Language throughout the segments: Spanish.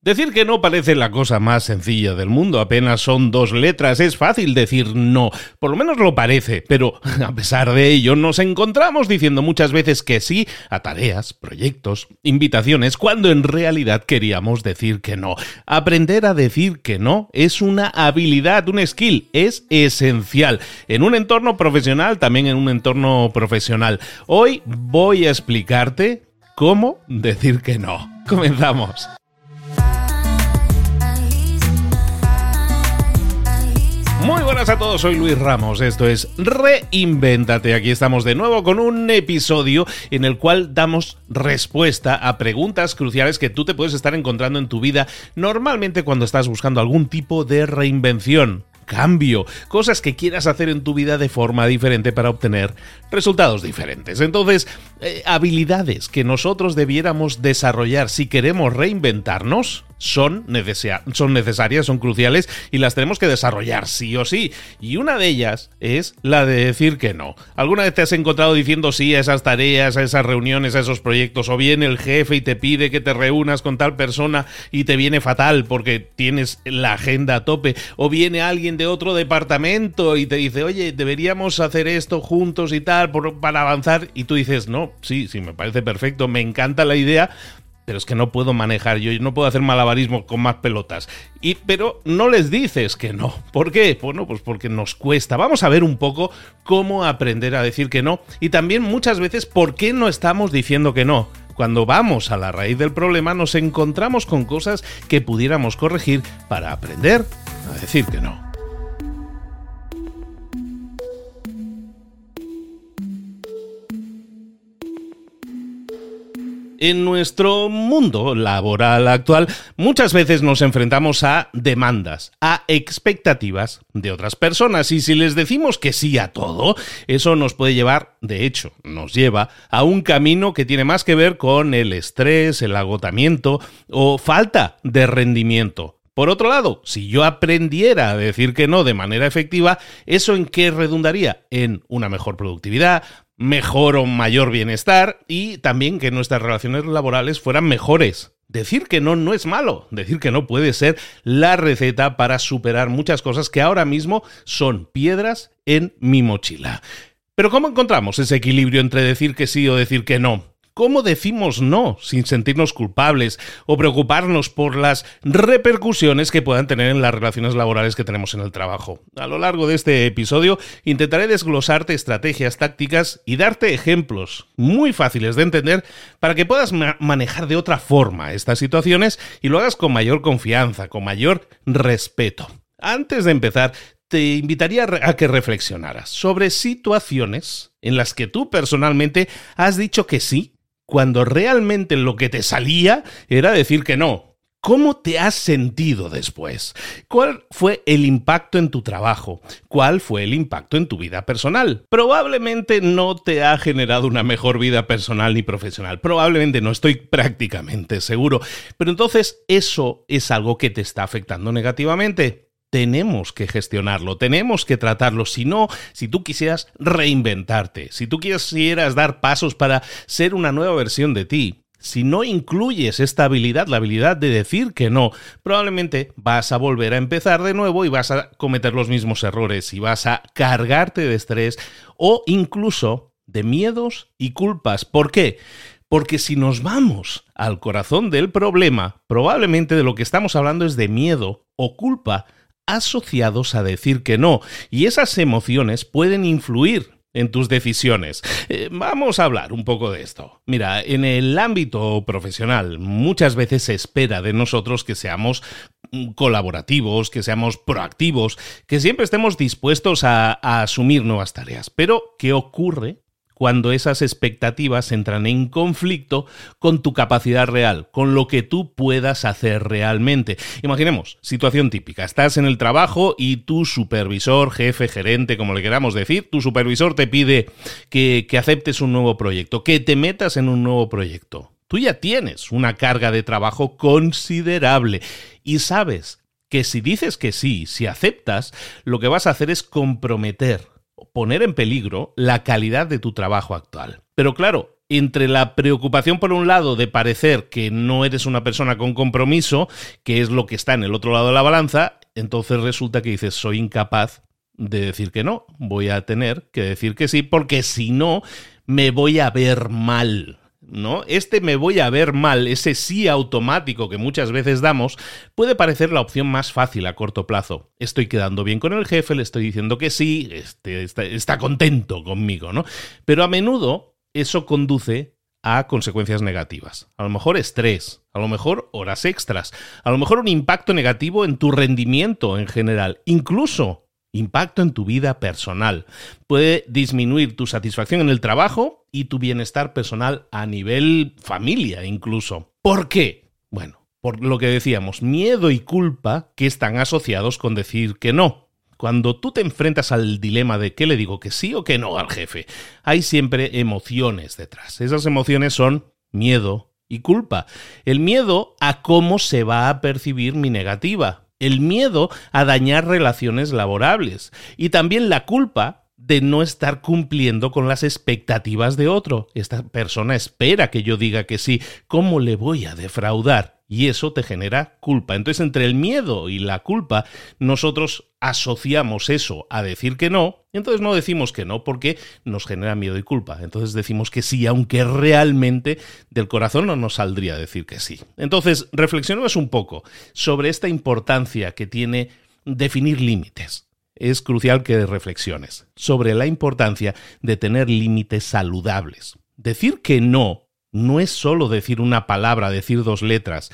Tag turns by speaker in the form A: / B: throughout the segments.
A: Decir que no parece la cosa más sencilla del mundo, apenas son dos letras, es fácil decir no, por lo menos lo parece, pero a pesar de ello nos encontramos diciendo muchas veces que sí a tareas, proyectos, invitaciones, cuando en realidad queríamos decir que no. Aprender a decir que no es una habilidad, un skill, es esencial, en un entorno profesional, también en un entorno profesional. Hoy voy a explicarte cómo decir que no. Comenzamos. Muy buenas a todos, soy Luis Ramos, esto es Reinvéntate. Aquí estamos de nuevo con un episodio en el cual damos respuesta a preguntas cruciales que tú te puedes estar encontrando en tu vida normalmente cuando estás buscando algún tipo de reinvención cambio, cosas que quieras hacer en tu vida de forma diferente para obtener resultados diferentes. Entonces, eh, habilidades que nosotros debiéramos desarrollar si queremos reinventarnos son, son necesarias, son cruciales y las tenemos que desarrollar sí o sí. Y una de ellas es la de decir que no. ¿Alguna vez te has encontrado diciendo sí a esas tareas, a esas reuniones, a esos proyectos? O viene el jefe y te pide que te reúnas con tal persona y te viene fatal porque tienes la agenda a tope. O viene alguien de otro departamento y te dice, oye, deberíamos hacer esto juntos y tal para avanzar. Y tú dices, no, sí, sí, me parece perfecto, me encanta la idea, pero es que no puedo manejar, yo no puedo hacer malabarismo con más pelotas. Y, pero no les dices que no. ¿Por qué? Bueno, pues porque nos cuesta. Vamos a ver un poco cómo aprender a decir que no y también muchas veces por qué no estamos diciendo que no. Cuando vamos a la raíz del problema nos encontramos con cosas que pudiéramos corregir para aprender a decir que no. En nuestro mundo laboral actual muchas veces nos enfrentamos a demandas, a expectativas de otras personas y si les decimos que sí a todo, eso nos puede llevar, de hecho, nos lleva a un camino que tiene más que ver con el estrés, el agotamiento o falta de rendimiento. Por otro lado, si yo aprendiera a decir que no de manera efectiva, ¿eso en qué redundaría? En una mejor productividad, mejor o mayor bienestar y también que nuestras relaciones laborales fueran mejores. Decir que no no es malo, decir que no puede ser la receta para superar muchas cosas que ahora mismo son piedras en mi mochila. Pero ¿cómo encontramos ese equilibrio entre decir que sí o decir que no? ¿Cómo decimos no sin sentirnos culpables o preocuparnos por las repercusiones que puedan tener en las relaciones laborales que tenemos en el trabajo? A lo largo de este episodio intentaré desglosarte estrategias tácticas y darte ejemplos muy fáciles de entender para que puedas manejar de otra forma estas situaciones y lo hagas con mayor confianza, con mayor respeto. Antes de empezar, te invitaría a que reflexionaras sobre situaciones en las que tú personalmente has dicho que sí, cuando realmente lo que te salía era decir que no. ¿Cómo te has sentido después? ¿Cuál fue el impacto en tu trabajo? ¿Cuál fue el impacto en tu vida personal? Probablemente no te ha generado una mejor vida personal ni profesional. Probablemente no estoy prácticamente seguro. Pero entonces eso es algo que te está afectando negativamente tenemos que gestionarlo, tenemos que tratarlo. Si no, si tú quisieras reinventarte, si tú quisieras dar pasos para ser una nueva versión de ti, si no incluyes esta habilidad, la habilidad de decir que no, probablemente vas a volver a empezar de nuevo y vas a cometer los mismos errores y vas a cargarte de estrés o incluso de miedos y culpas. ¿Por qué? Porque si nos vamos al corazón del problema, probablemente de lo que estamos hablando es de miedo o culpa asociados a decir que no, y esas emociones pueden influir en tus decisiones. Eh, vamos a hablar un poco de esto. Mira, en el ámbito profesional muchas veces se espera de nosotros que seamos mm, colaborativos, que seamos proactivos, que siempre estemos dispuestos a, a asumir nuevas tareas. Pero, ¿qué ocurre cuando esas expectativas entran en conflicto con tu capacidad real, con lo que tú puedas hacer realmente. Imaginemos, situación típica, estás en el trabajo y tu supervisor, jefe, gerente, como le queramos decir, tu supervisor te pide que, que aceptes un nuevo proyecto, que te metas en un nuevo proyecto. Tú ya tienes una carga de trabajo considerable y sabes que si dices que sí, si aceptas, lo que vas a hacer es comprometer poner en peligro la calidad de tu trabajo actual. Pero claro, entre la preocupación por un lado de parecer que no eres una persona con compromiso, que es lo que está en el otro lado de la balanza, entonces resulta que dices soy incapaz de decir que no, voy a tener que decir que sí, porque si no, me voy a ver mal. ¿No? Este me voy a ver mal, ese sí automático que muchas veces damos, puede parecer la opción más fácil a corto plazo. Estoy quedando bien con el jefe, le estoy diciendo que sí, este, está, contento conmigo, ¿no? Pero a menudo eso conduce a consecuencias negativas. A lo mejor estrés, a lo mejor horas extras, a lo mejor un impacto negativo en tu rendimiento en general, incluso impacto en tu vida personal. Puede disminuir tu satisfacción en el trabajo y tu bienestar personal a nivel familia incluso. ¿Por qué? Bueno, por lo que decíamos, miedo y culpa que están asociados con decir que no. Cuando tú te enfrentas al dilema de qué le digo que sí o que no al jefe, hay siempre emociones detrás. Esas emociones son miedo y culpa. El miedo a cómo se va a percibir mi negativa, el miedo a dañar relaciones laborables y también la culpa de no estar cumpliendo con las expectativas de otro. Esta persona espera que yo diga que sí. ¿Cómo le voy a defraudar? Y eso te genera culpa. Entonces, entre el miedo y la culpa, nosotros asociamos eso a decir que no, entonces no decimos que no porque nos genera miedo y culpa. Entonces decimos que sí, aunque realmente del corazón no nos saldría decir que sí. Entonces, reflexionemos un poco sobre esta importancia que tiene definir límites es crucial que reflexiones sobre la importancia de tener límites saludables. Decir que no no es solo decir una palabra, decir dos letras,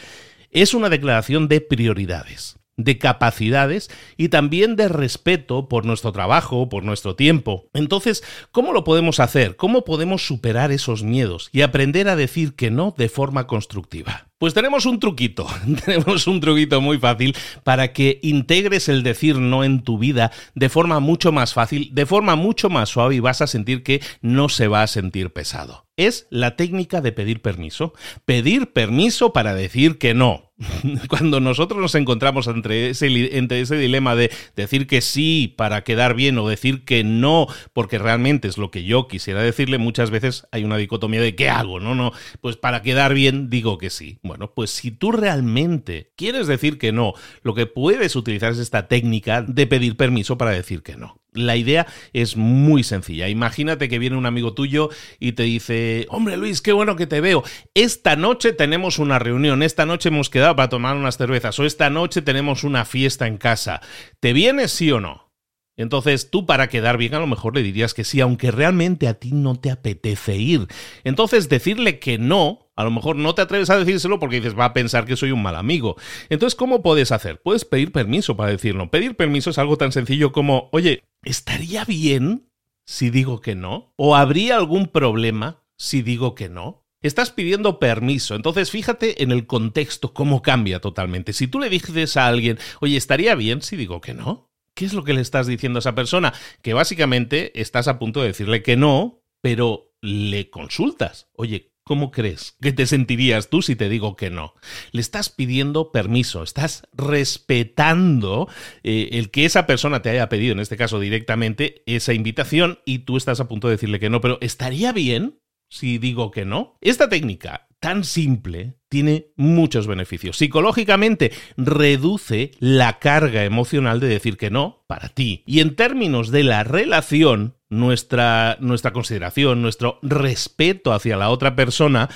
A: es una declaración de prioridades, de capacidades y también de respeto por nuestro trabajo, por nuestro tiempo. Entonces, ¿cómo lo podemos hacer? ¿Cómo podemos superar esos miedos y aprender a decir que no de forma constructiva? Pues tenemos un truquito, tenemos un truquito muy fácil para que integres el decir no en tu vida de forma mucho más fácil, de forma mucho más suave y vas a sentir que no se va a sentir pesado. Es la técnica de pedir permiso. Pedir permiso para decir que no. Cuando nosotros nos encontramos entre ese, entre ese dilema de decir que sí para quedar bien o decir que no porque realmente es lo que yo quisiera decirle, muchas veces hay una dicotomía de ¿qué hago? No, no, pues para quedar bien digo que sí. Bueno, pues si tú realmente quieres decir que no, lo que puedes utilizar es esta técnica de pedir permiso para decir que no. La idea es muy sencilla. Imagínate que viene un amigo tuyo y te dice, hombre Luis, qué bueno que te veo. Esta noche tenemos una reunión, esta noche hemos quedado para tomar unas cervezas o esta noche tenemos una fiesta en casa. ¿Te vienes sí o no? Entonces tú para quedar bien a lo mejor le dirías que sí, aunque realmente a ti no te apetece ir. Entonces decirle que no A lo mejor no te atreves a decírselo porque dices, va a pensar que soy un mal amigo. Entonces, ¿cómo puedes hacer? Puedes pedir permiso para decirlo. Pedir permiso es algo tan sencillo como, oye, ¿estaría bien si digo que no? ¿O habría algún problema si digo que no? Estás pidiendo permiso, entonces fíjate en el contexto cómo cambia totalmente. Si tú le dices a alguien, oye, ¿estaría bien si digo que no? ¿Qué es lo que le estás diciendo a esa persona? Que básicamente estás a punto de decirle que no, pero le consultas. Oye, ¿Cómo crees que te sentirías tú si te digo que no? Le estás pidiendo permiso, estás respetando eh, el que esa persona te haya pedido, en este caso directamente, esa invitación y tú estás a punto de decirle que no, pero ¿estaría bien si digo que no? Esta técnica tan simple tiene muchos beneficios. Psicológicamente reduce la carga emocional de decir que no para ti. Y en términos de la relación, nuestra, nuestra consideración, nuestro respeto hacia la otra persona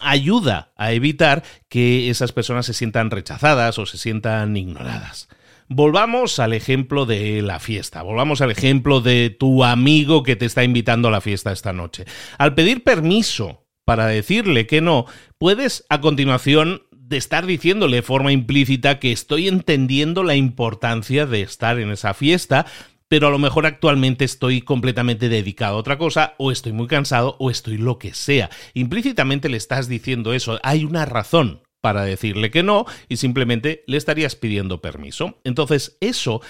A: ayuda a evitar que esas personas se sientan rechazadas o se sientan ignoradas. Volvamos al ejemplo de la fiesta, volvamos al ejemplo de tu amigo que te está invitando a la fiesta esta noche. Al pedir permiso para decirle que no, puedes a continuación de estar diciéndole de forma implícita que estoy entendiendo la importancia de estar en esa fiesta, pero a lo mejor actualmente estoy completamente dedicado a otra cosa, o estoy muy cansado, o estoy lo que sea. Implícitamente le estás diciendo eso. Hay una razón para decirle que no y simplemente le estarías pidiendo permiso. Entonces, eso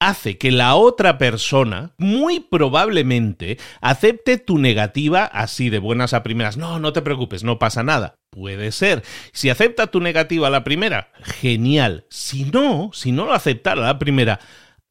A: hace que la otra persona muy probablemente acepte tu negativa así de buenas a primeras. No, no te preocupes, no pasa nada. Puede ser. Si acepta tu negativa a la primera, genial. Si no, si no lo aceptara a la primera,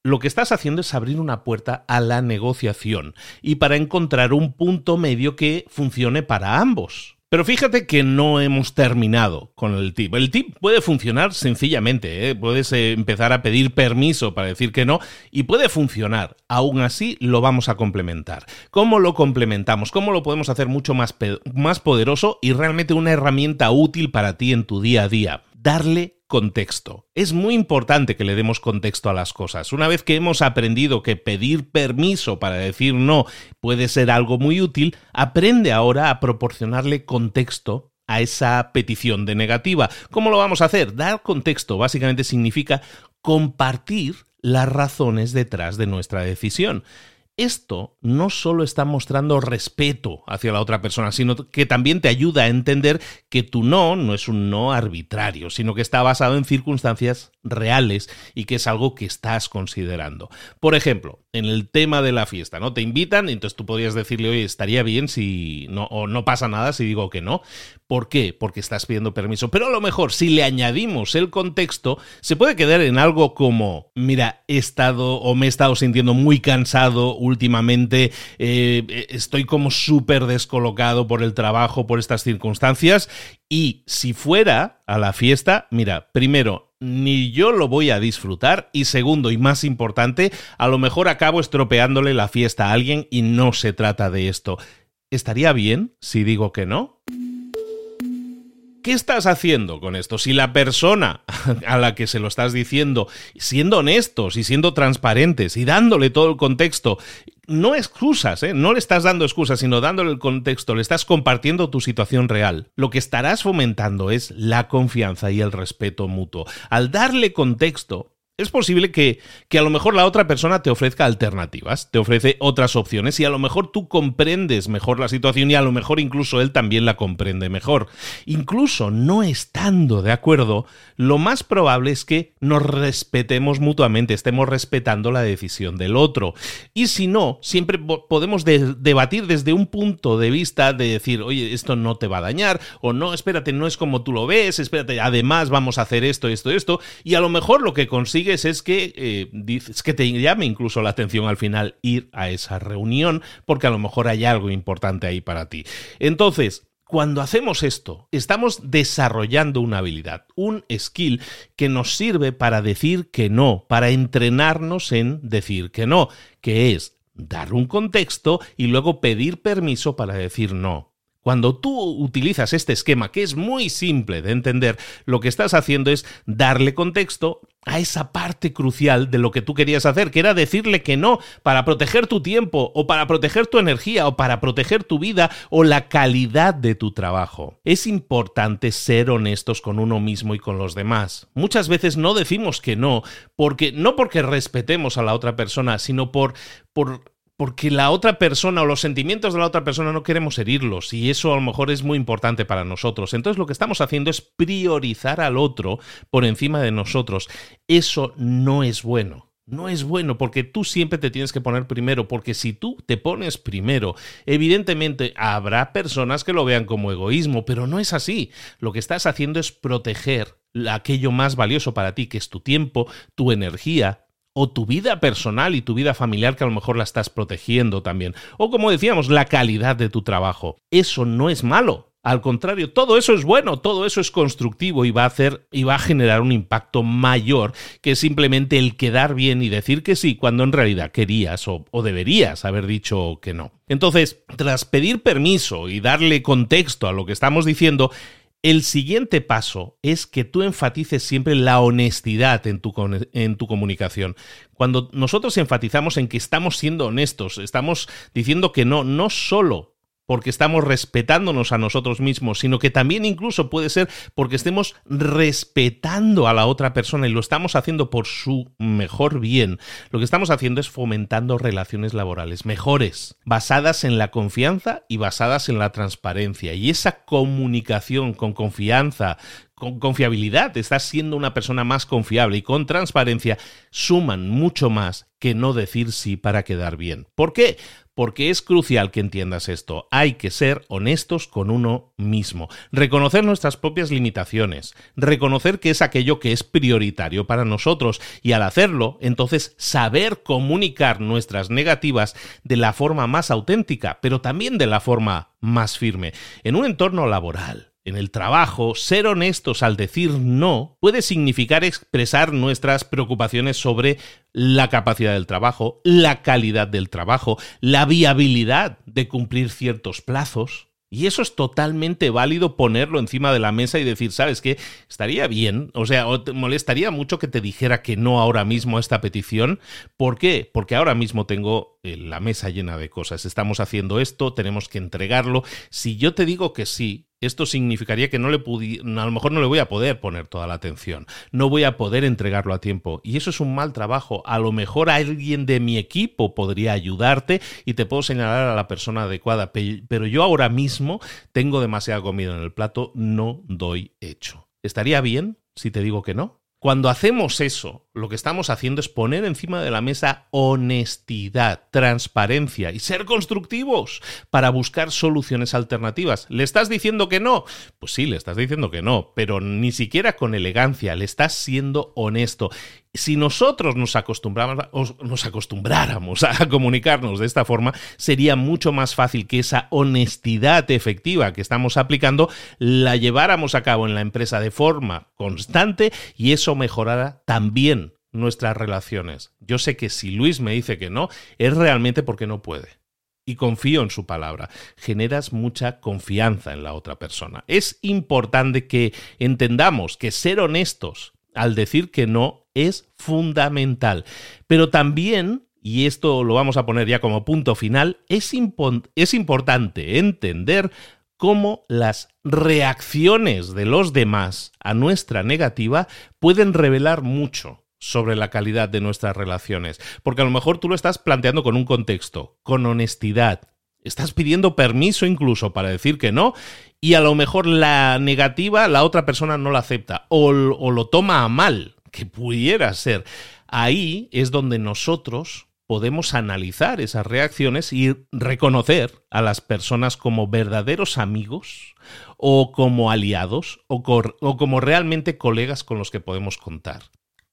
A: lo que estás haciendo es abrir una puerta a la negociación y para encontrar un punto medio que funcione para ambos. Pero fíjate que no hemos terminado con el tip. El tip puede funcionar sencillamente, ¿eh? puedes eh, empezar a pedir permiso para decir que no y puede funcionar. Aún así lo vamos a complementar. ¿Cómo lo complementamos? ¿Cómo lo podemos hacer mucho más, más poderoso y realmente una herramienta útil para ti en tu día a día? Darle contexto. Es muy importante que le demos contexto a las cosas. Una vez que hemos aprendido que pedir permiso para decir no puede ser algo muy útil, aprende ahora a proporcionarle contexto a esa petición de negativa. ¿Cómo lo vamos a hacer? Dar contexto básicamente significa compartir las razones detrás de nuestra decisión esto no solo está mostrando respeto hacia la otra persona, sino que también te ayuda a entender que tu no no es un no arbitrario, sino que está basado en circunstancias reales y que es algo que estás considerando. Por ejemplo, en el tema de la fiesta, ¿no? Te invitan, entonces tú podrías decirle, oye, estaría bien si no, o no pasa nada si digo que no. ¿Por qué? Porque estás pidiendo permiso. Pero a lo mejor, si le añadimos el contexto, se puede quedar en algo como, mira, he estado o me he estado sintiendo muy cansado últimamente, eh, estoy como súper descolocado por el trabajo, por estas circunstancias, y si fuera a la fiesta, mira, primero, ni yo lo voy a disfrutar y segundo y más importante, a lo mejor acabo estropeándole la fiesta a alguien y no se trata de esto. ¿Estaría bien si digo que no? ¿Qué estás haciendo con esto? Si la persona a la que se lo estás diciendo, siendo honestos y siendo transparentes y dándole todo el contexto, no excusas, ¿eh? no le estás dando excusas, sino dándole el contexto, le estás compartiendo tu situación real. Lo que estarás fomentando es la confianza y el respeto mutuo. Al darle contexto, es posible que, que, a lo mejor la otra persona te ofrezca alternativas, te ofrece otras opciones y a lo mejor tú comprendes mejor la situación y a lo mejor incluso él también la comprende mejor. Incluso no estando de acuerdo, lo más probable es que nos respetemos mutuamente, estemos respetando la decisión del otro. Y si no, siempre podemos debatir desde un punto de vista de decir, oye, esto no te va a dañar, o no, espérate, no es como tú lo ves, espérate, además vamos a hacer esto, esto, esto, y a lo mejor lo que consigue es que eh, dices que te llame incluso la atención al final ir a esa reunión, porque a lo mejor hay algo importante ahí para ti. Entonces, cuando hacemos esto, estamos desarrollando una habilidad, un skill que nos sirve para decir que no, para entrenarnos en decir que no, que es dar un contexto y luego pedir permiso para decir no. Cuando tú utilizas este esquema, que es muy simple de entender, lo que estás haciendo es darle contexto a esa parte crucial de lo que tú querías hacer, que era decirle que no para proteger tu tiempo o para proteger tu energía o para proteger tu vida o la calidad de tu trabajo. Es importante ser honestos con uno mismo y con los demás. Muchas veces no decimos que no, porque no porque respetemos a la otra persona, sino por por porque la otra persona o los sentimientos de la otra persona no queremos herirlos y eso a lo mejor es muy importante para nosotros. Entonces lo que estamos haciendo es priorizar al otro por encima de nosotros. Eso no es bueno. No es bueno porque tú siempre te tienes que poner primero, porque si tú te pones primero, evidentemente habrá personas que lo vean como egoísmo, pero no es así. Lo que estás haciendo es proteger aquello más valioso para ti, que es tu tiempo, tu energía, o tu vida personal y tu vida familiar que a lo mejor la estás protegiendo también. O como decíamos, la calidad de tu trabajo. Eso no es malo. Al contrario, todo eso es bueno, todo eso es constructivo y va a hacer y va a generar un impacto mayor que simplemente el quedar bien y decir que sí cuando en realidad querías o, o deberías haber dicho que no. Entonces, tras pedir permiso y darle contexto a lo que estamos diciendo, el siguiente paso es que tú enfatices siempre la honestidad en tu, en tu, comunicación. Cuando nosotros enfatizamos en que estamos siendo honestos, estamos diciendo que no, no solo porque estamos respetándonos a nosotros mismos, sino que también incluso puede ser porque estemos respetando a la otra persona y lo estamos haciendo por su mejor bien. Lo que estamos haciendo es fomentando relaciones laborales mejores, basadas en la confianza y basadas en la transparencia. Y esa comunicación con confianza, con confiabilidad, estás siendo una persona más confiable y con transparencia, suman mucho más que no decir sí para quedar bien. ¿Por qué? porque es crucial que entiendas esto. Hay que ser honestos con uno mismo, reconocer nuestras propias limitaciones, reconocer que es aquello que es prioritario para nosotros y al hacerlo, entonces saber comunicar nuestras negativas de la forma más auténtica, pero también de la forma más firme. En un entorno laboral, en el trabajo, ser honestos al decir no puede significar expresar nuestras preocupaciones sobre la capacidad del trabajo, la calidad del trabajo, la viabilidad de cumplir ciertos plazos. Y eso es totalmente válido ponerlo encima de la mesa y decir, ¿sabes qué? Estaría bien, o sea, te molestaría mucho que te dijera que no ahora mismo a esta petición. ¿Por qué? Porque ahora mismo tengo eh, la mesa llena de cosas. Estamos haciendo esto, tenemos que entregarlo. Si yo te digo que sí, esto significaría que no le a lo mejor no le voy a poder poner toda la atención, no voy a poder entregarlo a tiempo y eso es un mal trabajo. A lo mejor alguien de mi equipo podría ayudarte y te puedo señalar a la persona adecuada, pero yo ahora mismo tengo demasiada comida en el plato, no doy hecho. ¿Estaría bien si te digo que no? Cuando hacemos eso, lo que estamos haciendo es poner encima de la mesa honestidad, transparencia y ser constructivos para buscar soluciones alternativas. ¿Le estás diciendo que no? Pues sí, le estás diciendo que no, pero ni siquiera con elegancia, le estás siendo honesto si nosotros nos, nos acostumbráramos a comunicarnos de esta forma, sería mucho más fácil que esa honestidad efectiva que estamos aplicando la lleváramos a cabo en la empresa de forma constante y eso mejorara también nuestras relaciones. Yo sé que si Luis me dice que no, es realmente porque no puede y confío en su palabra. Generas mucha confianza en la otra persona. Es importante que entendamos que ser honestos al decir que no es fundamental. Pero también, y esto lo vamos a poner ya como punto final, es, es importante entender cómo las reacciones de los demás a nuestra negativa pueden revelar mucho sobre la calidad de nuestras relaciones. Porque a lo mejor tú lo estás planteando con un contexto, con honestidad. Estás pidiendo permiso incluso para decir que no y a lo mejor la negativa la otra persona no la acepta o, o lo toma a mal que pudiera ser. Ahí es donde nosotros podemos analizar esas reacciones y reconocer a las personas como verdaderos amigos o como aliados o, o, como realmente colegas con los que podemos contar.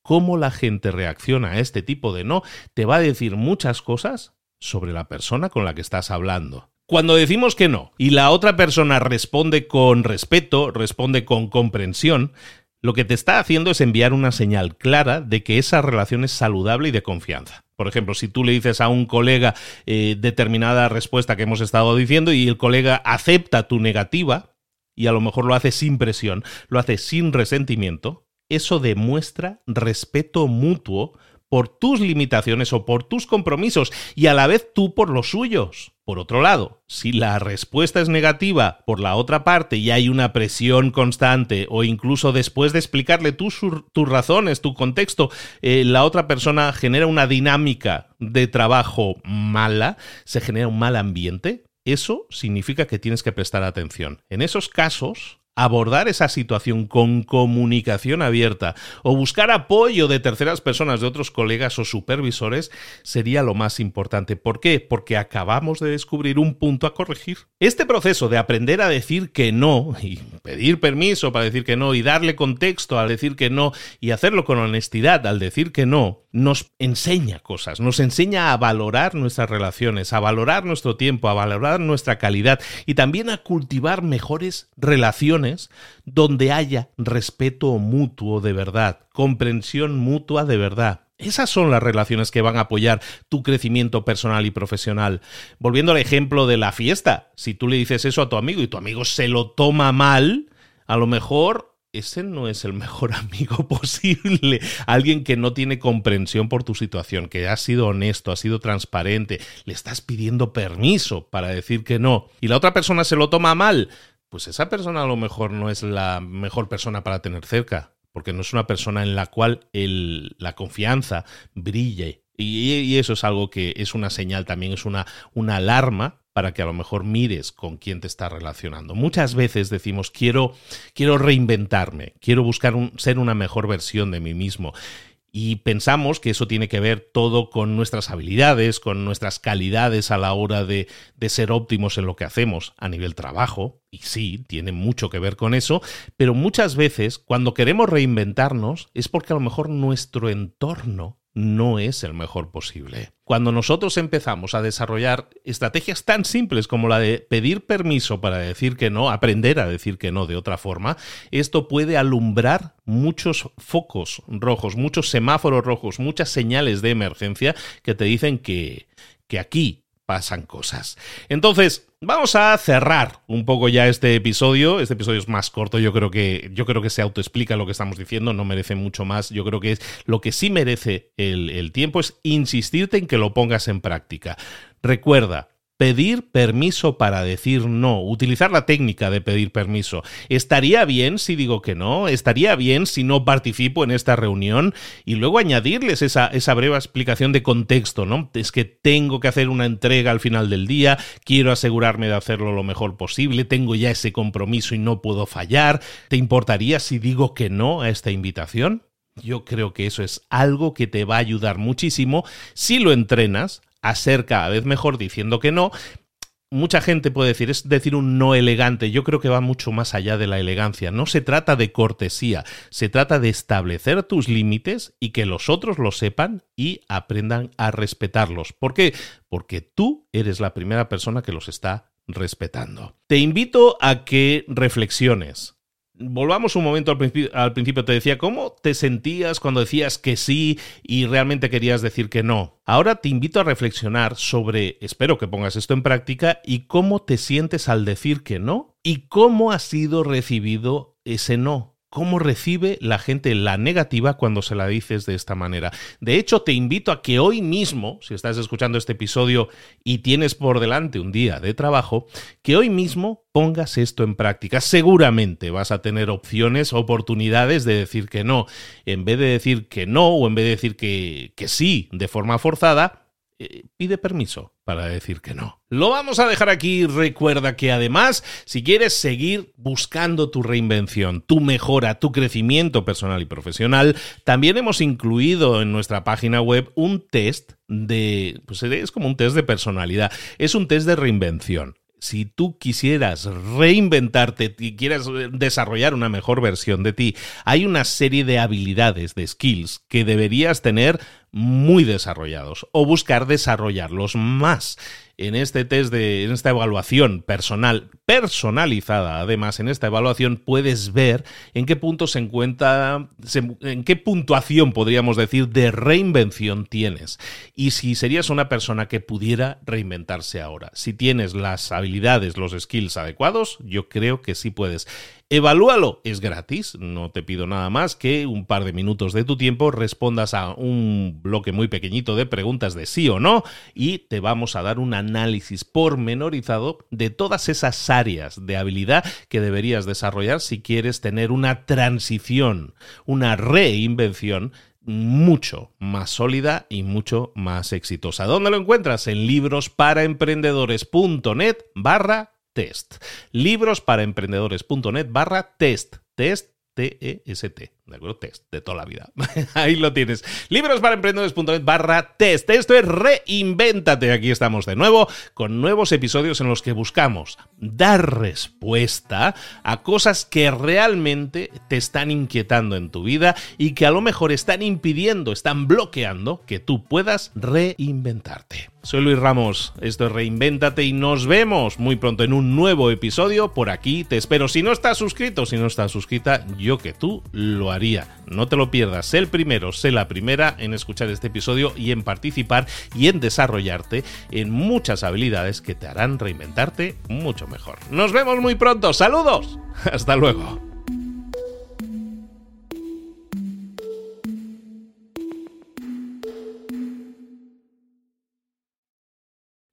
A: Cómo la gente reacciona a este tipo de no te va a decir muchas cosas sobre la persona con la que estás hablando. Cuando decimos que no y la otra persona responde con respeto, responde con comprensión, lo que te está haciendo es enviar una señal clara de que esa relación es saludable y de confianza. Por ejemplo, si tú le dices a un colega eh, determinada respuesta que hemos estado diciendo y el colega acepta tu negativa, y a lo mejor lo hace sin presión, lo hace sin resentimiento, eso demuestra respeto mutuo por tus limitaciones o por tus compromisos y a la vez tú por los suyos. Por otro lado, si la respuesta es negativa por la otra parte y hay una presión constante o incluso después de explicarle tus, razones, tu contexto, eh, la otra persona genera una dinámica de trabajo mala, se genera un mal ambiente, eso significa que tienes que prestar atención. En esos casos, abordar esa situación con comunicación abierta o buscar apoyo de terceras personas, de otros colegas o supervisores, sería lo más importante. ¿Por qué? Porque acabamos de descubrir un punto a corregir. Este proceso de aprender a decir que no y pedir permiso para decir que no y darle contexto al decir que no y hacerlo con honestidad al decir que no, nos enseña cosas, nos enseña a valorar nuestras relaciones, a valorar nuestro tiempo, a valorar nuestra calidad y también a cultivar mejores relaciones donde haya respeto mutuo de verdad, comprensión mutua de verdad. Esas son las relaciones que van a apoyar tu crecimiento personal y profesional. Volviendo al ejemplo de la fiesta, si tú le dices eso a tu amigo y tu amigo se lo toma mal, a lo mejor ese no es el mejor amigo posible. Alguien que no tiene comprensión por tu situación, que ha sido honesto, ha sido transparente, le estás pidiendo permiso para decir que no. Y la otra persona se lo toma mal pues esa persona a lo mejor no es la mejor persona para tener cerca, porque no es una persona en la cual la confianza brille. Y, eso es algo que es una señal también, es una, una alarma para que a lo mejor mires con quién te está relacionando. Muchas veces decimos, quiero, quiero reinventarme, quiero buscar ser una mejor versión de mí mismo y pensamos que eso tiene que ver todo con nuestras habilidades, con nuestras calidades a la hora de, de, ser óptimos en lo que hacemos a nivel trabajo, y sí, tiene mucho que ver con eso, pero muchas veces cuando queremos reinventarnos es porque a lo mejor nuestro entorno no es el mejor posible. Cuando nosotros empezamos a desarrollar estrategias tan simples como la de pedir permiso para decir que no, aprender a decir que no de otra forma, esto puede alumbrar muchos focos rojos, muchos semáforos rojos, muchas señales de emergencia que te dicen que, que aquí pasan cosas. Entonces, vamos a cerrar un poco ya este episodio. Este episodio es más corto, yo creo que yo creo que se autoexplica lo que estamos diciendo, no merece mucho más. Yo creo que es lo que sí merece el, el tiempo es insistirte en que lo pongas en práctica. Recuerda, Pedir permiso para decir no, utilizar la técnica de pedir permiso. ¿Estaría bien si digo que no? ¿Estaría bien si no participo en esta reunión? Y luego añadirles esa, esa breve explicación de contexto, ¿no? Es que tengo que hacer una entrega al final del día, quiero asegurarme de hacerlo lo mejor posible, tengo ya ese compromiso y no puedo fallar. ¿Te importaría si digo que no a esta invitación? Yo creo que eso es algo que te va a ayudar muchísimo si lo entrenas a ser cada vez mejor diciendo que no. Mucha gente puede decir, es decir un no elegante. Yo creo que va mucho más allá de la elegancia. No se trata de cortesía, se trata de establecer tus límites y que los otros lo sepan y aprendan a respetarlos. ¿Por qué? Porque tú eres la primera persona que los está respetando. Te invito a que reflexiones Volvamos un momento al principio, te decía, ¿cómo te sentías cuando decías que sí y realmente querías decir que no? Ahora te invito a reflexionar sobre, espero que pongas esto en práctica, y cómo te sientes al decir que no y cómo ha sido recibido ese no cómo recibe la gente la negativa cuando se la dices de esta manera. De hecho, te invito a que hoy mismo, si estás escuchando este episodio y tienes por delante un día de trabajo, que hoy mismo pongas esto en práctica. Seguramente vas a tener opciones, oportunidades de decir que no. En vez de decir que no o en vez de decir que, que sí de forma forzada, pide permiso para decir que no. Lo vamos a dejar aquí. Recuerda que además, si quieres seguir buscando tu reinvención, tu mejora, tu crecimiento personal y profesional, también hemos incluido en nuestra página web un test de, pues es como un test de personalidad, es un test de reinvención si tú quisieras reinventarte y quieras desarrollar una mejor versión de ti, hay una serie de habilidades, de skills que deberías tener muy desarrollados o buscar desarrollarlos más. En este test de en esta evaluación personal personalizada, además en esta evaluación puedes ver en qué punto se encuentra en qué puntuación podríamos decir de reinvención tienes y si serías una persona que pudiera reinventarse ahora. Si tienes las habilidades, los skills adecuados, yo creo que sí puedes. Evalúalo, es gratis, no te pido nada más que un par de minutos de tu tiempo, respondas a un bloque muy pequeñito de preguntas de sí o no y te vamos a dar un análisis pormenorizado de todas esas áreas de habilidad que deberías desarrollar si quieres tener una transición, una reinvención mucho más sólida y mucho más exitosa. ¿Dónde lo encuentras? En librosparaemprendedores.net barra test. Librosparaemprendedores.net barra test. Test. ¿De acuerdo? Test de toda la vida. Ahí lo tienes. Librosparaemprendedores.net barra test. Esto es Reinvéntate. Aquí estamos de nuevo con nuevos episodios en los que buscamos dar respuesta a cosas que realmente te están inquietando en tu vida y que a lo mejor están impidiendo, están bloqueando que tú puedas reinventarte. Soy Luis Ramos, esto es Reinvéntate y nos vemos muy pronto en un nuevo episodio. Por aquí te espero. Si no estás suscrito, si no estás suscrita, yo que tú lo haría. No te lo pierdas, sé el primero, sé la primera en escuchar este episodio y en participar y en desarrollarte en muchas habilidades que te harán reinventarte mucho mejor. Nos vemos muy pronto, saludos, hasta luego.